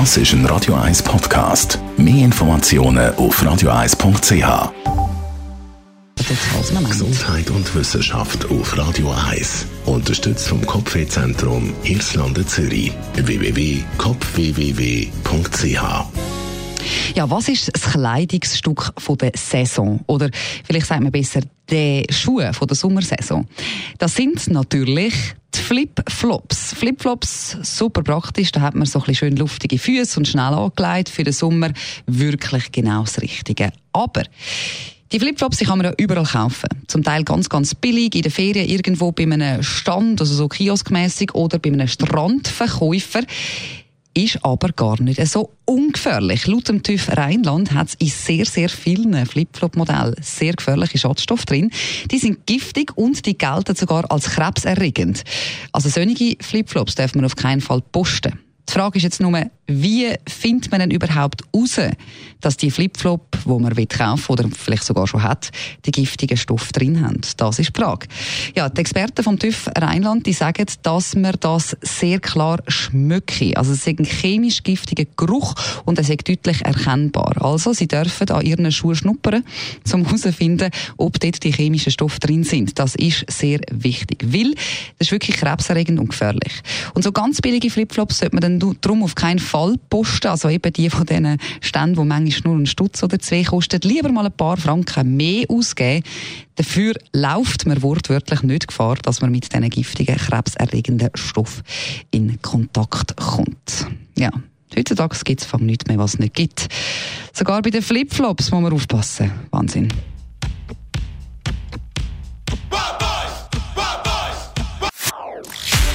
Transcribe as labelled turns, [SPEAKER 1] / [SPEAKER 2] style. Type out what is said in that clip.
[SPEAKER 1] Das ist ein Radio 1 Podcast. Mehr Informationen auf radio1.ch. Gesundheit und Wissenschaft auf Radio 1. Unterstützt vom Kopfwehzentrum Irlande Zürich. www.kopfwww.ch
[SPEAKER 2] ja, was ist das Kleidungsstück von der Saison? Oder vielleicht sagt man besser, die Schuhe von der Sommersaison. Das sind natürlich Flip-Flops. Flip-Flops, super praktisch, da hat man so ein bisschen schön luftige Füße und schnell angelegt. Für den Sommer wirklich genau das Richtige. Aber die Flipflops kann man ja überall kaufen. Zum Teil ganz, ganz billig, in der Ferien irgendwo bei einem Stand, also so kioskmäßig, oder bei einem Strandverkäufer ist aber gar nicht so ungefährlich. Laut dem TÜV Rheinland hat es in sehr, sehr vielen Flipflop-Modellen sehr gefährliche Schadstoffe drin. Die sind giftig und die gelten sogar als krebserregend. Also solche Flipflops darf man auf keinen Fall posten. Die Frage ist jetzt nur, wie findet man denn überhaupt raus, dass die Flipflop, wo man kaufen oder vielleicht sogar schon hat, die giftigen Stoffe drin haben? Das ist die Frage. Ja, die Experten vom TÜV Rheinland, die sagen, dass man das sehr klar schmücke. Also es ist ein chemisch giftiger Geruch und es ist deutlich erkennbar. Also sie dürfen an ihren Schuhen schnuppern, um herauszufinden, ob dort die chemischen Stoffe drin sind. Das ist sehr wichtig, weil das ist wirklich krebserregend und gefährlich. Und so ganz billige Flipflops sollte man dann darum auf keinen Fall Fallposten, also eben die von diesen Ständen, die manchmal nur einen Stutz oder zwei kosten, lieber mal ein paar Franken mehr ausgeben. Dafür läuft man wortwörtlich nicht Gefahr, dass man mit diesen giftigen, krebserregenden Stoffen in Kontakt kommt. Ja. Heutzutage gibt es nichts mehr, was es nicht gibt. Sogar bei den Flipflops muss man aufpassen. Wahnsinn.